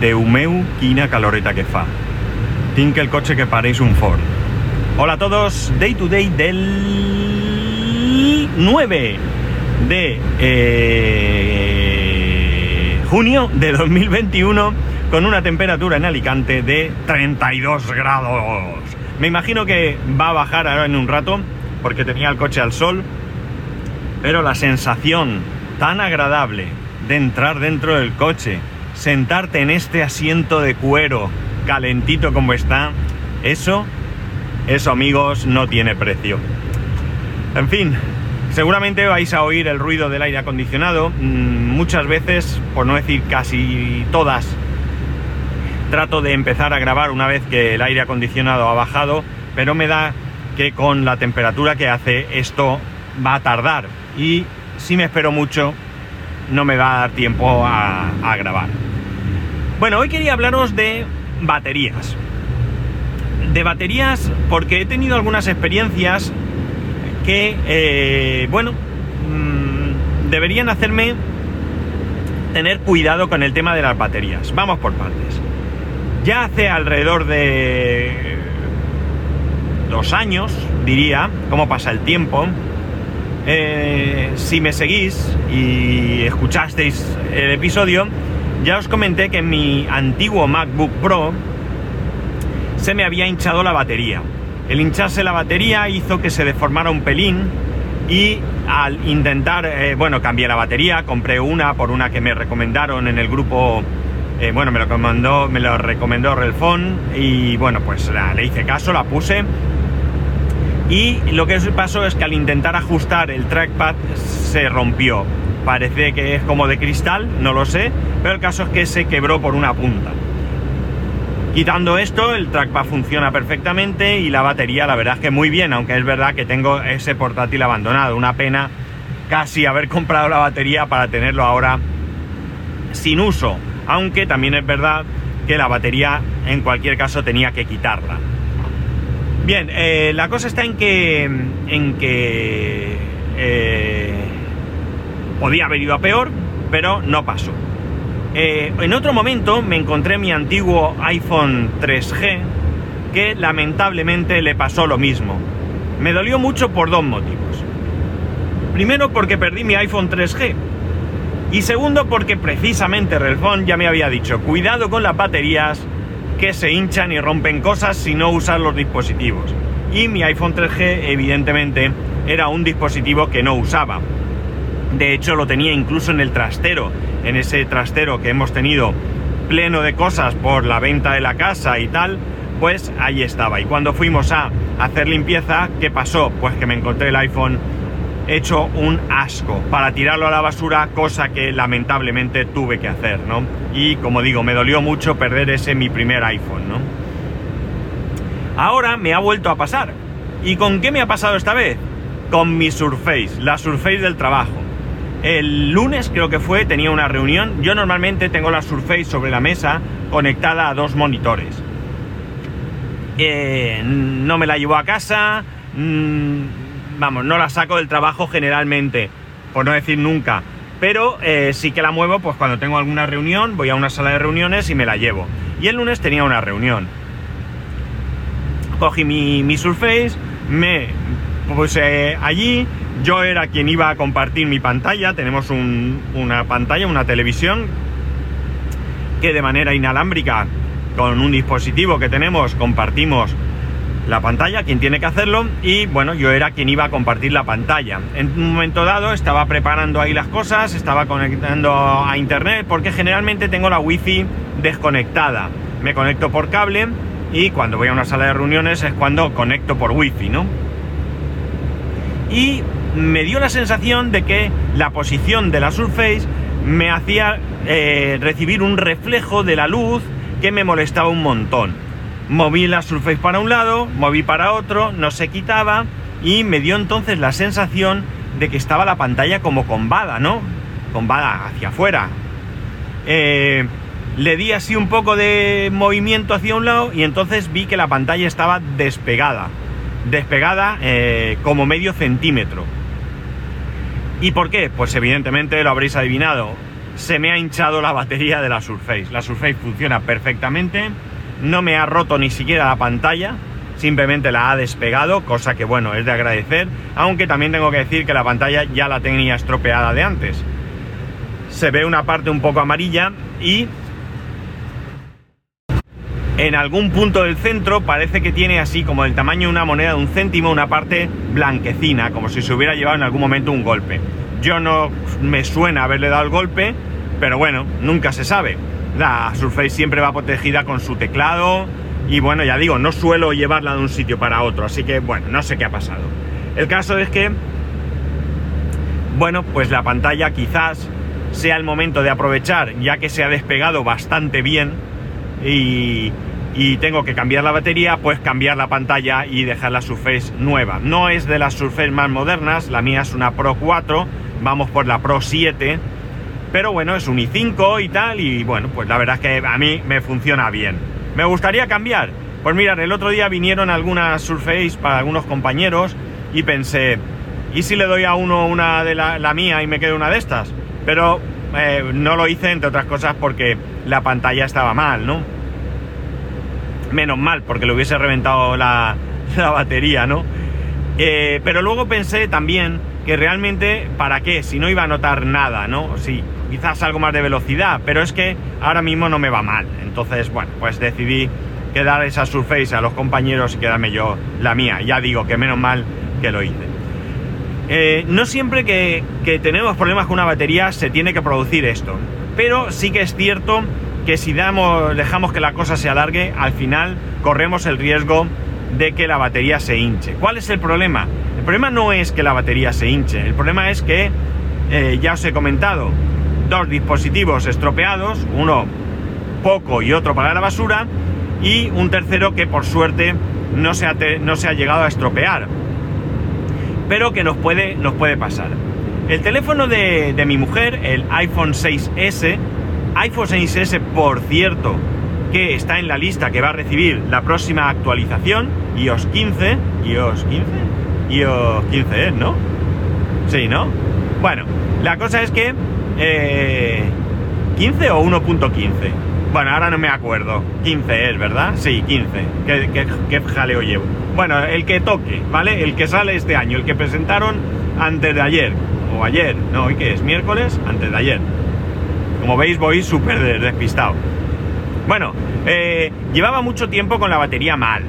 Déu quina caloreta que fa. Tinc el cotxe que pareix un forn. Hola a todos, Day to Day del 9 de eh, junio de 2021 con una temperatura en Alicante de 32 grados. Me imagino que va a bajar ahora en un rato porque tenía el coche al sol, pero la sensación tan agradable de entrar dentro del coche, sentarte en este asiento de cuero calentito como está, eso, eso amigos, no tiene precio. En fin, seguramente vais a oír el ruido del aire acondicionado. Mm, muchas veces, por no decir casi todas, trato de empezar a grabar una vez que el aire acondicionado ha bajado, pero me da que con la temperatura que hace esto va a tardar. Y si me espero mucho, no me va a dar tiempo a, a grabar. Bueno, hoy quería hablaros de baterías. De baterías porque he tenido algunas experiencias que, eh, bueno, mmm, deberían hacerme tener cuidado con el tema de las baterías. Vamos por partes. Ya hace alrededor de dos años, diría, cómo pasa el tiempo, eh, si me seguís y escuchasteis el episodio, ya os comenté que en mi antiguo MacBook Pro se me había hinchado la batería. El hincharse la batería hizo que se deformara un pelín y al intentar, eh, bueno, cambié la batería, compré una por una que me recomendaron en el grupo, eh, bueno, me lo, recomendó, me lo recomendó Relfon y bueno, pues la, le hice caso, la puse y lo que pasó es que al intentar ajustar el trackpad se rompió. Parece que es como de cristal, no lo sé, pero el caso es que se quebró por una punta. Quitando esto, el trackpad funciona perfectamente y la batería, la verdad es que muy bien, aunque es verdad que tengo ese portátil abandonado. Una pena casi haber comprado la batería para tenerlo ahora sin uso. Aunque también es verdad que la batería en cualquier caso tenía que quitarla. Bien, eh, la cosa está en que, en que eh, podía haber ido a peor, pero no pasó. Eh, en otro momento me encontré mi antiguo iPhone 3G, que lamentablemente le pasó lo mismo. Me dolió mucho por dos motivos. Primero porque perdí mi iPhone 3G. Y segundo porque precisamente Relfon ya me había dicho, cuidado con las baterías que se hinchan y rompen cosas si no usas los dispositivos. Y mi iPhone 3G evidentemente era un dispositivo que no usaba. De hecho lo tenía incluso en el trastero, en ese trastero que hemos tenido pleno de cosas por la venta de la casa y tal, pues ahí estaba. Y cuando fuimos a hacer limpieza, ¿qué pasó? Pues que me encontré el iPhone hecho un asco para tirarlo a la basura, cosa que lamentablemente tuve que hacer, ¿no? Y como digo, me dolió mucho perder ese mi primer iPhone, ¿no? Ahora me ha vuelto a pasar. ¿Y con qué me ha pasado esta vez? Con mi Surface, la Surface del trabajo. El lunes creo que fue, tenía una reunión. Yo normalmente tengo la Surface sobre la mesa conectada a dos monitores. Eh, no me la llevo a casa. Mmm, vamos, no la saco del trabajo generalmente, por no decir nunca. Pero eh, sí que la muevo pues cuando tengo alguna reunión, voy a una sala de reuniones y me la llevo. Y el lunes tenía una reunión. Cogí mi, mi Surface, me puse allí, yo era quien iba a compartir mi pantalla, tenemos un, una pantalla, una televisión, que de manera inalámbrica, con un dispositivo que tenemos, compartimos la pantalla, quien tiene que hacerlo, y bueno, yo era quien iba a compartir la pantalla. En un momento dado estaba preparando ahí las cosas, estaba conectando a internet, porque generalmente tengo la wifi desconectada. Me conecto por cable y cuando voy a una sala de reuniones es cuando conecto por wifi, ¿no? Y me dio la sensación de que la posición de la Surface me hacía eh, recibir un reflejo de la luz que me molestaba un montón moví la Surface para un lado, moví para otro, no se quitaba y me dio entonces la sensación de que estaba la pantalla como combada, ¿no? Combada hacia afuera. Eh, le di así un poco de movimiento hacia un lado y entonces vi que la pantalla estaba despegada. Despegada eh, como medio centímetro. ¿Y por qué? Pues evidentemente lo habréis adivinado. se me ha hinchado la batería de la Surface. La Surface funciona perfectamente, no me ha roto ni siquiera la pantalla, simplemente la ha despegado, cosa que bueno, es de agradecer, aunque también tengo que decir que la pantalla ya la tenía estropeada de antes. Se ve una parte un poco amarilla y en algún punto del centro parece que tiene así como el tamaño de una moneda de un céntimo, una parte blanquecina, como si se hubiera llevado en algún momento un golpe. Yo no me suena haberle dado el golpe, pero bueno, nunca se sabe. La Surface siempre va protegida con su teclado y bueno, ya digo, no suelo llevarla de un sitio para otro, así que bueno, no sé qué ha pasado. El caso es que, bueno, pues la pantalla quizás sea el momento de aprovechar, ya que se ha despegado bastante bien y, y tengo que cambiar la batería, pues cambiar la pantalla y dejar la Surface nueva. No es de las Surface más modernas, la mía es una Pro 4, vamos por la Pro 7, pero bueno, es un i5 y tal, y bueno, pues la verdad es que a mí me funciona bien. ¿Me gustaría cambiar? Pues mirad, el otro día vinieron algunas Surface para algunos compañeros y pensé, ¿y si le doy a uno una de la, mía y me quedo una de estas? Pero eh, no lo hice, entre otras cosas, porque la pantalla estaba mal, ¿no? Menos mal, porque le hubiese reventado la, batería, ¿no? Eh, pero luego pensé también que realmente, ¿para qué? Si no iba a notar nada, ¿no? Sí, quizás algo más de velocidad, pero es que ahora mismo no me va mal. Entonces, bueno, pues decidí quedar esa Surface a los compañeros y quedarme yo la mía. Ya digo que menos mal que lo hice. Eh, no siempre que, que tenemos problemas con una batería se tiene que producir esto, pero sí que es cierto que si dejamos que la cosa se alargue, al final corremos el riesgo de que la batería se hinche. ¿Cuál es el problema? El problema no es que la batería se hinche, el problema es que, eh, ya os he comentado, dos dispositivos estropeados, uno poco y otro para la basura, y un tercero que por suerte no se ha, llegado a estropear, pero que nos puede, pasar. El teléfono de mi mujer, el iPhone 6S, iPhone 6S, por cierto, que está en la lista que va a recibir la próxima actualización, iOS 15, iOS 15, iOS 15 es, ¿no? Sí, ¿no? Bueno, la cosa es que... Eh, ¿15 o 1.15? Bueno, ahora no me acuerdo. 15 es, ¿verdad? Sí, 15. ¿Qué, qué, jaleo llevo? Bueno, el que toque, ¿vale? El que sale este año, el que presentaron antes de ayer. O ayer, no, hoy que es miércoles, antes de ayer. Como veis voy súper despistado. Bueno, eh, llevaba mucho tiempo con la batería mal.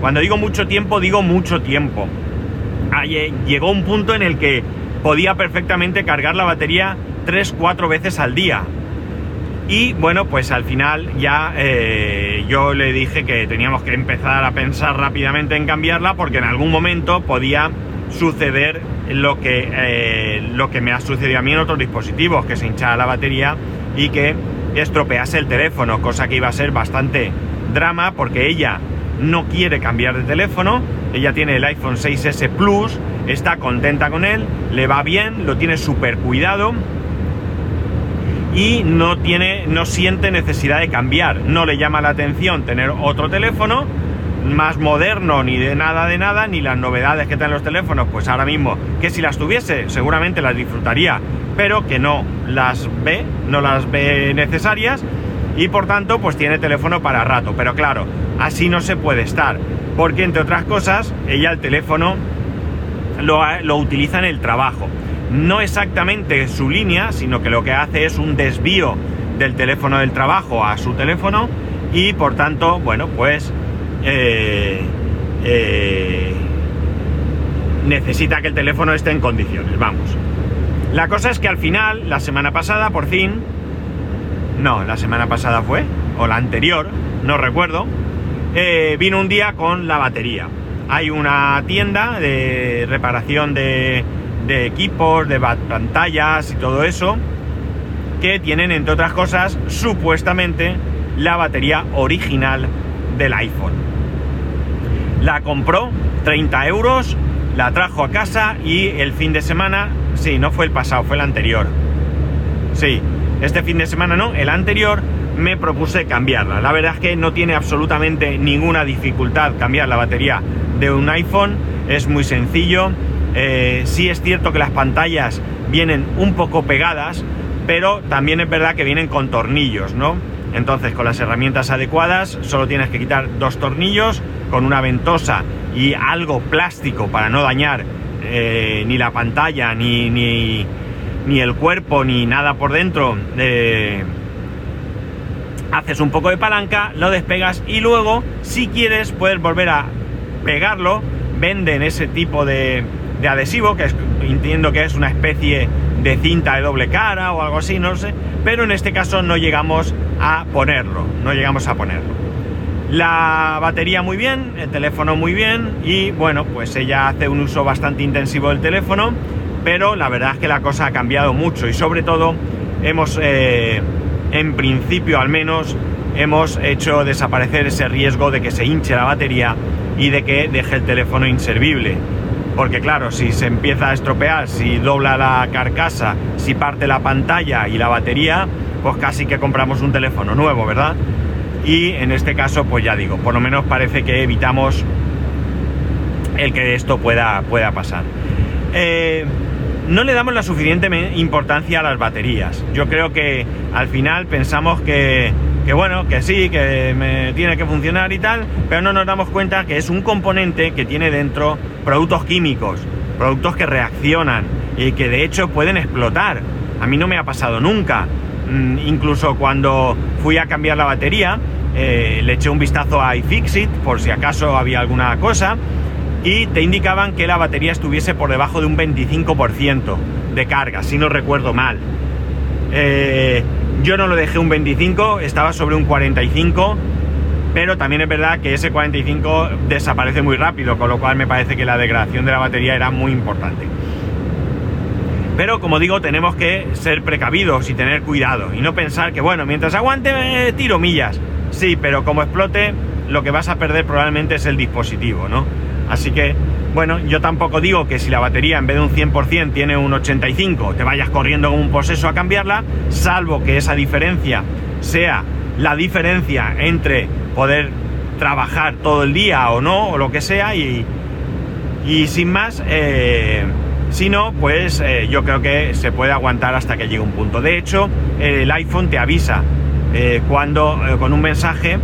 Cuando digo mucho tiempo, digo mucho tiempo. Llegó un punto en el que podía perfectamente cargar la batería 3-4 veces al día. Y bueno, pues al final ya eh, yo le dije que teníamos que empezar a pensar rápidamente en cambiarla porque en algún momento podía suceder lo que, eh, lo que me ha sucedido a mí en otros dispositivos, que se hinchara la batería y que estropease el teléfono, cosa que iba a ser bastante drama porque ella no quiere cambiar de teléfono, ella tiene el iPhone 6S Plus, está contenta con él, le va bien, lo tiene súper cuidado y no tiene, no siente necesidad de cambiar, no le llama la atención tener otro teléfono más moderno, ni de nada de nada, ni las novedades que traen los teléfonos, pues ahora mismo, que si las tuviese, seguramente las disfrutaría, pero que no las ve, no las ve necesarias, y por tanto, pues tiene teléfono para rato. Pero claro, así no se puede estar, porque entre otras cosas, ella el teléfono lo, lo utiliza en el trabajo. No exactamente su línea, sino que lo que hace es un desvío del teléfono del trabajo a su teléfono y por tanto, bueno, pues eh, eh, necesita que el teléfono esté en condiciones, vamos. La cosa es que al final, la semana pasada, por fin, no, la semana pasada fue, o la anterior, no recuerdo, eh, vino un día con la batería. Hay una tienda de reparación de, de equipos, de pantallas y todo eso, que tienen, entre otras cosas, supuestamente la batería original del iPhone la compró, 30 euros, la trajo a casa y el fin de semana, sí, no fue el pasado, fue el anterior. Sí, este fin de semana no, el anterior me propuse cambiarla. La verdad es que no tiene absolutamente ninguna dificultad cambiar la batería de un iPhone, es muy sencillo. Eh, sí es cierto que las pantallas vienen un poco pegadas, pero también es verdad que vienen con tornillos, ¿no? Entonces, con las herramientas adecuadas, solo tienes que quitar dos tornillos con una ventosa y algo plástico para no dañar eh, ni la pantalla, ni, ni, ni, el cuerpo, ni nada por dentro. Eh, haces un poco de palanca, lo despegas y luego, si quieres, puedes volver a pegarlo. Venden ese tipo de, de adhesivo, que entiendo que es una especie de cinta de doble cara o algo así, no sé, pero en este caso no llegamos a ponerlo, no llegamos a ponerlo. La batería muy bien, el teléfono muy bien y bueno, pues ella hace un uso bastante intensivo del teléfono, pero la verdad es que la cosa ha cambiado mucho y sobre todo hemos, eh, en principio al menos, hemos hecho desaparecer ese riesgo de que se hinche la batería y de que deje el teléfono inservible. Porque claro, si se empieza a estropear, si dobla la carcasa, si parte la pantalla y la batería, pues casi que compramos un teléfono nuevo, ¿verdad? Y en este caso, pues ya digo, por lo menos parece que evitamos el que esto pueda, pueda pasar. Eh, no le damos la suficiente importancia a las baterías. Yo creo que al final pensamos que, que, bueno, que sí, que me tiene que funcionar y tal, pero no nos damos cuenta que es un componente que tiene dentro productos químicos, productos que reaccionan y que de hecho pueden explotar. A mí no me ha pasado nunca. Mm, incluso cuando fui a cambiar la batería, eh, le eché un vistazo a iFixit por si acaso había alguna cosa y te indicaban que la batería estuviese por debajo de un 25% de carga, si no recuerdo mal. Eh, yo no lo dejé un 25, estaba sobre un 45, pero también es verdad que ese 45 desaparece muy rápido, con lo cual me parece que la degradación de la batería era muy importante. Pero como digo, tenemos que ser precavidos y tener cuidado y no pensar que, bueno, mientras aguante, eh, tiro millas. Sí, pero como explote, lo que vas a perder probablemente es el dispositivo, ¿no? Así que, bueno, yo tampoco digo que si la batería en vez de un 100% tiene un 85, te vayas corriendo como un poseso a cambiarla, salvo que esa diferencia sea la diferencia entre poder trabajar todo el día o no, o lo que sea, y, y sin más, eh, si no, pues eh, yo creo que se puede aguantar hasta que llegue un punto. De hecho, el iPhone te avisa eh, cuando eh, con un mensaje,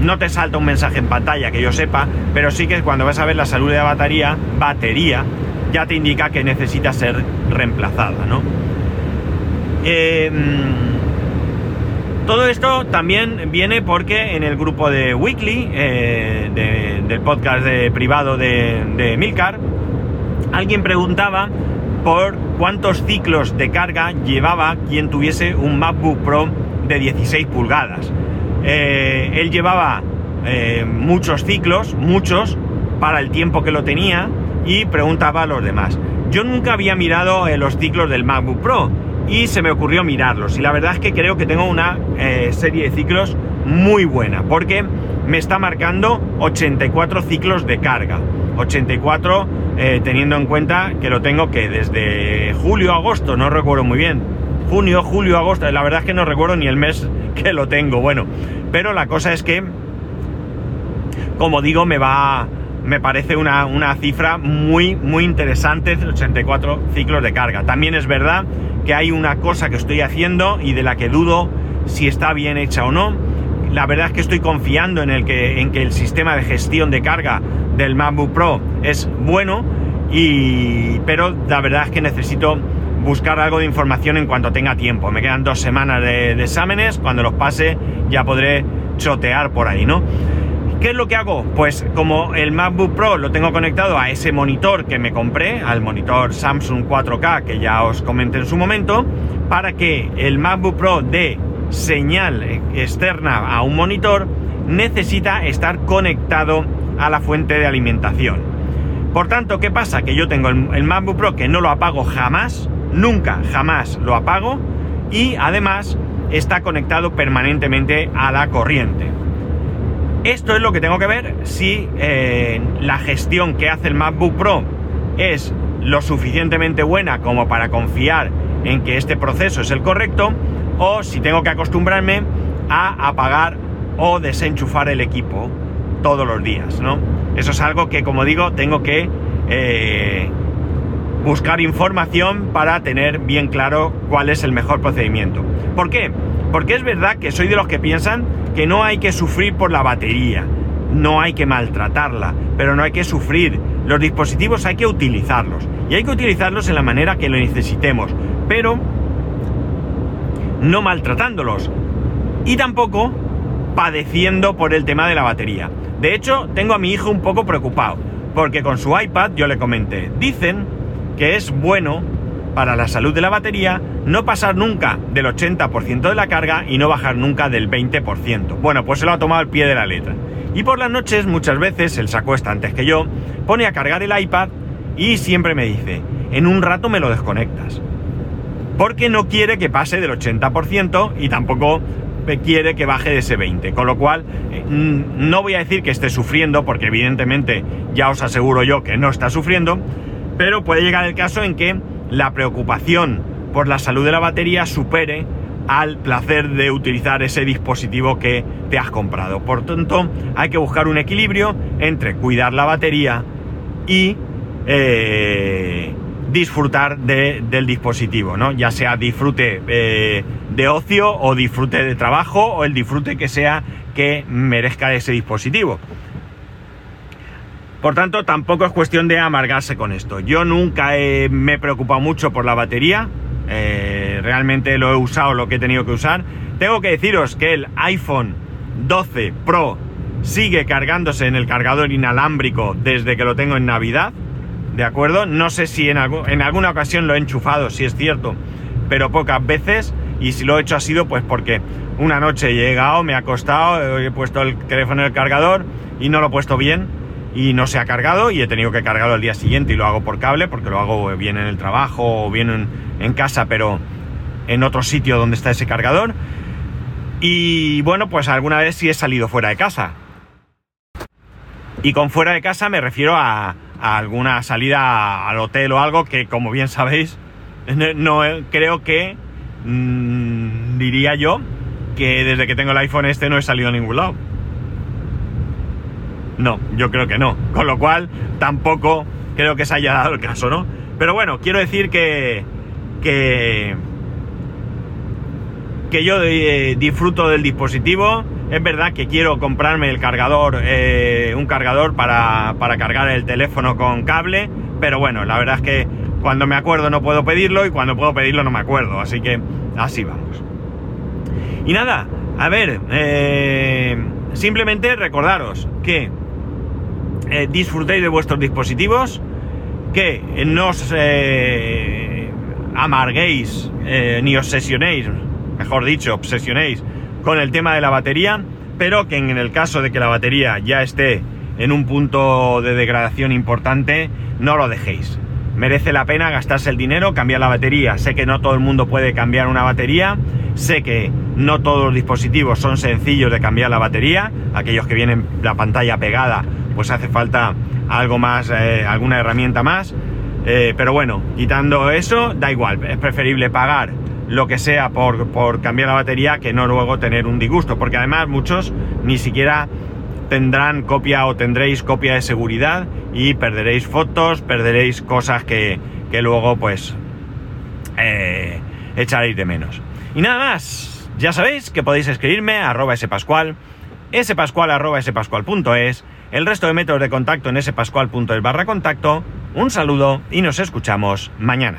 no te salta un mensaje en pantalla que yo sepa, pero sí que cuando vas a ver la salud de la batería, batería, ya te indica que necesita ser reemplazada, ¿no? todo esto también viene porque en el grupo de Weekly, del podcast privado de, de Milcar, alguien preguntaba por cuántos ciclos de carga llevaba quien tuviese un MacBook Pro de 16 pulgadas. Eh, él llevaba eh, muchos ciclos, muchos, para el tiempo que lo tenía y preguntaba a los demás. Yo nunca había mirado eh, los ciclos del MacBook Pro y se me ocurrió mirarlos. Y la verdad es que creo que tengo una serie de ciclos muy buena porque me está marcando 84 ciclos de carga. 84 eh, teniendo en cuenta que lo tengo que desde julio, agosto, no recuerdo muy bien. Junio, julio, agosto, la verdad es que no recuerdo ni el mes que lo tengo, bueno. Pero la cosa es que, como digo, me va, me parece una, una cifra muy, muy interesante, 84 ciclos de carga. También es verdad que hay una cosa que estoy haciendo y de la que dudo si está bien hecha o no. La verdad es que estoy confiando en el que, en que el sistema de gestión de carga del MacBook Pro es bueno, y, pero la verdad es que necesito buscar algo de información en cuanto tenga tiempo. Me quedan dos semanas de, exámenes, cuando los pase ya podré chotear por ahí, ¿no? ¿Qué es lo que hago? Pues como el MacBook Pro lo tengo conectado a ese monitor que me compré, al monitor Samsung 4K que ya os comenté en su momento, para que el MacBook Pro dé señal externa a un monitor, necesita estar conectado a la fuente de alimentación. Por tanto, ¿qué pasa? Que yo tengo el, MacBook Pro que no lo apago jamás, nunca, jamás lo apago y además está conectado permanentemente a la corriente. Esto es lo que tengo que ver si eh, la gestión que hace el MacBook Pro es lo suficientemente buena como para confiar en que este proceso es el correcto o si tengo que acostumbrarme a apagar o desenchufar el equipo todos los días, ¿no? Eso es algo que, como digo, tengo que eh, buscar información para tener bien claro cuál es el mejor procedimiento. ¿Por qué? Porque es verdad que soy de los que piensan que no hay que sufrir por la batería, no hay que maltratarla, pero no hay que sufrir. Los dispositivos hay que utilizarlos y hay que utilizarlos en la manera que lo necesitemos, pero no maltratándolos y tampoco padeciendo por el tema de la batería. De hecho, tengo a mi hijo un poco preocupado, porque con su iPad yo le comenté, dicen que es bueno para la salud de la batería no pasar nunca del 80% de la carga y no bajar nunca del 20%. Bueno, pues se lo ha tomado al pie de la letra. Y por las noches muchas veces, él se acuesta antes que yo, pone a cargar el iPad y siempre me dice, en un rato me lo desconectas. Porque no quiere que pase del 80% y tampoco quiere que baje de ese 20%. Con lo cual, eh, no voy a decir que esté sufriendo, porque evidentemente ya os aseguro yo que no está sufriendo, pero puede llegar el caso en que la preocupación por la salud de la batería supere al placer de utilizar ese dispositivo que te has comprado. Por tanto, hay que buscar un equilibrio entre cuidar la batería y eh, disfrutar del dispositivo, ¿no? Ya sea disfrute eh, de ocio o disfrute de trabajo o el disfrute que sea que merezca ese dispositivo. Por tanto, tampoco es cuestión de amargarse con esto. Yo nunca me he preocupado mucho por la batería. Eh, realmente lo he usado lo que he tenido que usar. Tengo que deciros que el iPhone 12 Pro sigue cargándose en el cargador inalámbrico desde que lo tengo en Navidad. ¿De acuerdo? No sé si en, alguna ocasión lo he enchufado, si es cierto, pero pocas veces. Y si lo he hecho ha sido pues porque una noche he llegado, me ha acostado, he puesto el teléfono en el cargador y no lo he puesto bien y no se ha cargado y he tenido que cargarlo al día siguiente y lo hago por cable porque lo hago bien en el trabajo o bien en, casa pero en otro sitio donde está ese cargador. Y bueno pues alguna vez sí he salido fuera de casa. Y con fuera de casa me refiero a, alguna salida al hotel o algo que como bien sabéis no, creo que mm, diría yo que desde que tengo el iPhone este no he salido a ningún lado no, yo creo que no. Con lo cual, tampoco creo que se haya dado el caso, ¿no? Pero bueno, quiero decir que. que. que yo eh, disfruto del dispositivo. Es verdad que quiero comprarme el cargador, eh, un cargador para, para cargar el teléfono con cable. Pero bueno, la verdad es que cuando me acuerdo no puedo pedirlo y cuando puedo pedirlo no me acuerdo. Así que así vamos. Y nada, a ver, eh, simplemente recordaros que eh, disfrutéis de vuestros dispositivos, que no os eh, amarguéis eh, ni obsesionéis, mejor dicho, obsesionéis con el tema de la batería, pero que en el caso de que la batería ya esté en un punto de degradación importante, no lo dejéis. Merece la pena gastarse el dinero, cambiar la batería. Sé que no todo el mundo puede cambiar una batería, sé que no todos los dispositivos son sencillos de cambiar la batería, aquellos que vienen la pantalla pegada pues hace falta algo más, eh, alguna herramienta más. Eh, pero bueno, quitando eso, da igual, es preferible pagar lo que sea por, por cambiar la batería que no luego tener un disgusto, porque además muchos ni siquiera tendrán copia o tendréis copia de seguridad y perderéis fotos, perderéis cosas que, que luego pues eh, echaréis de menos. Y nada más, ya sabéis que podéis escribirme a arroba spascual, spascual arroba el resto de métodos de contacto en spascual.es barra contacto. Un saludo y nos escuchamos mañana.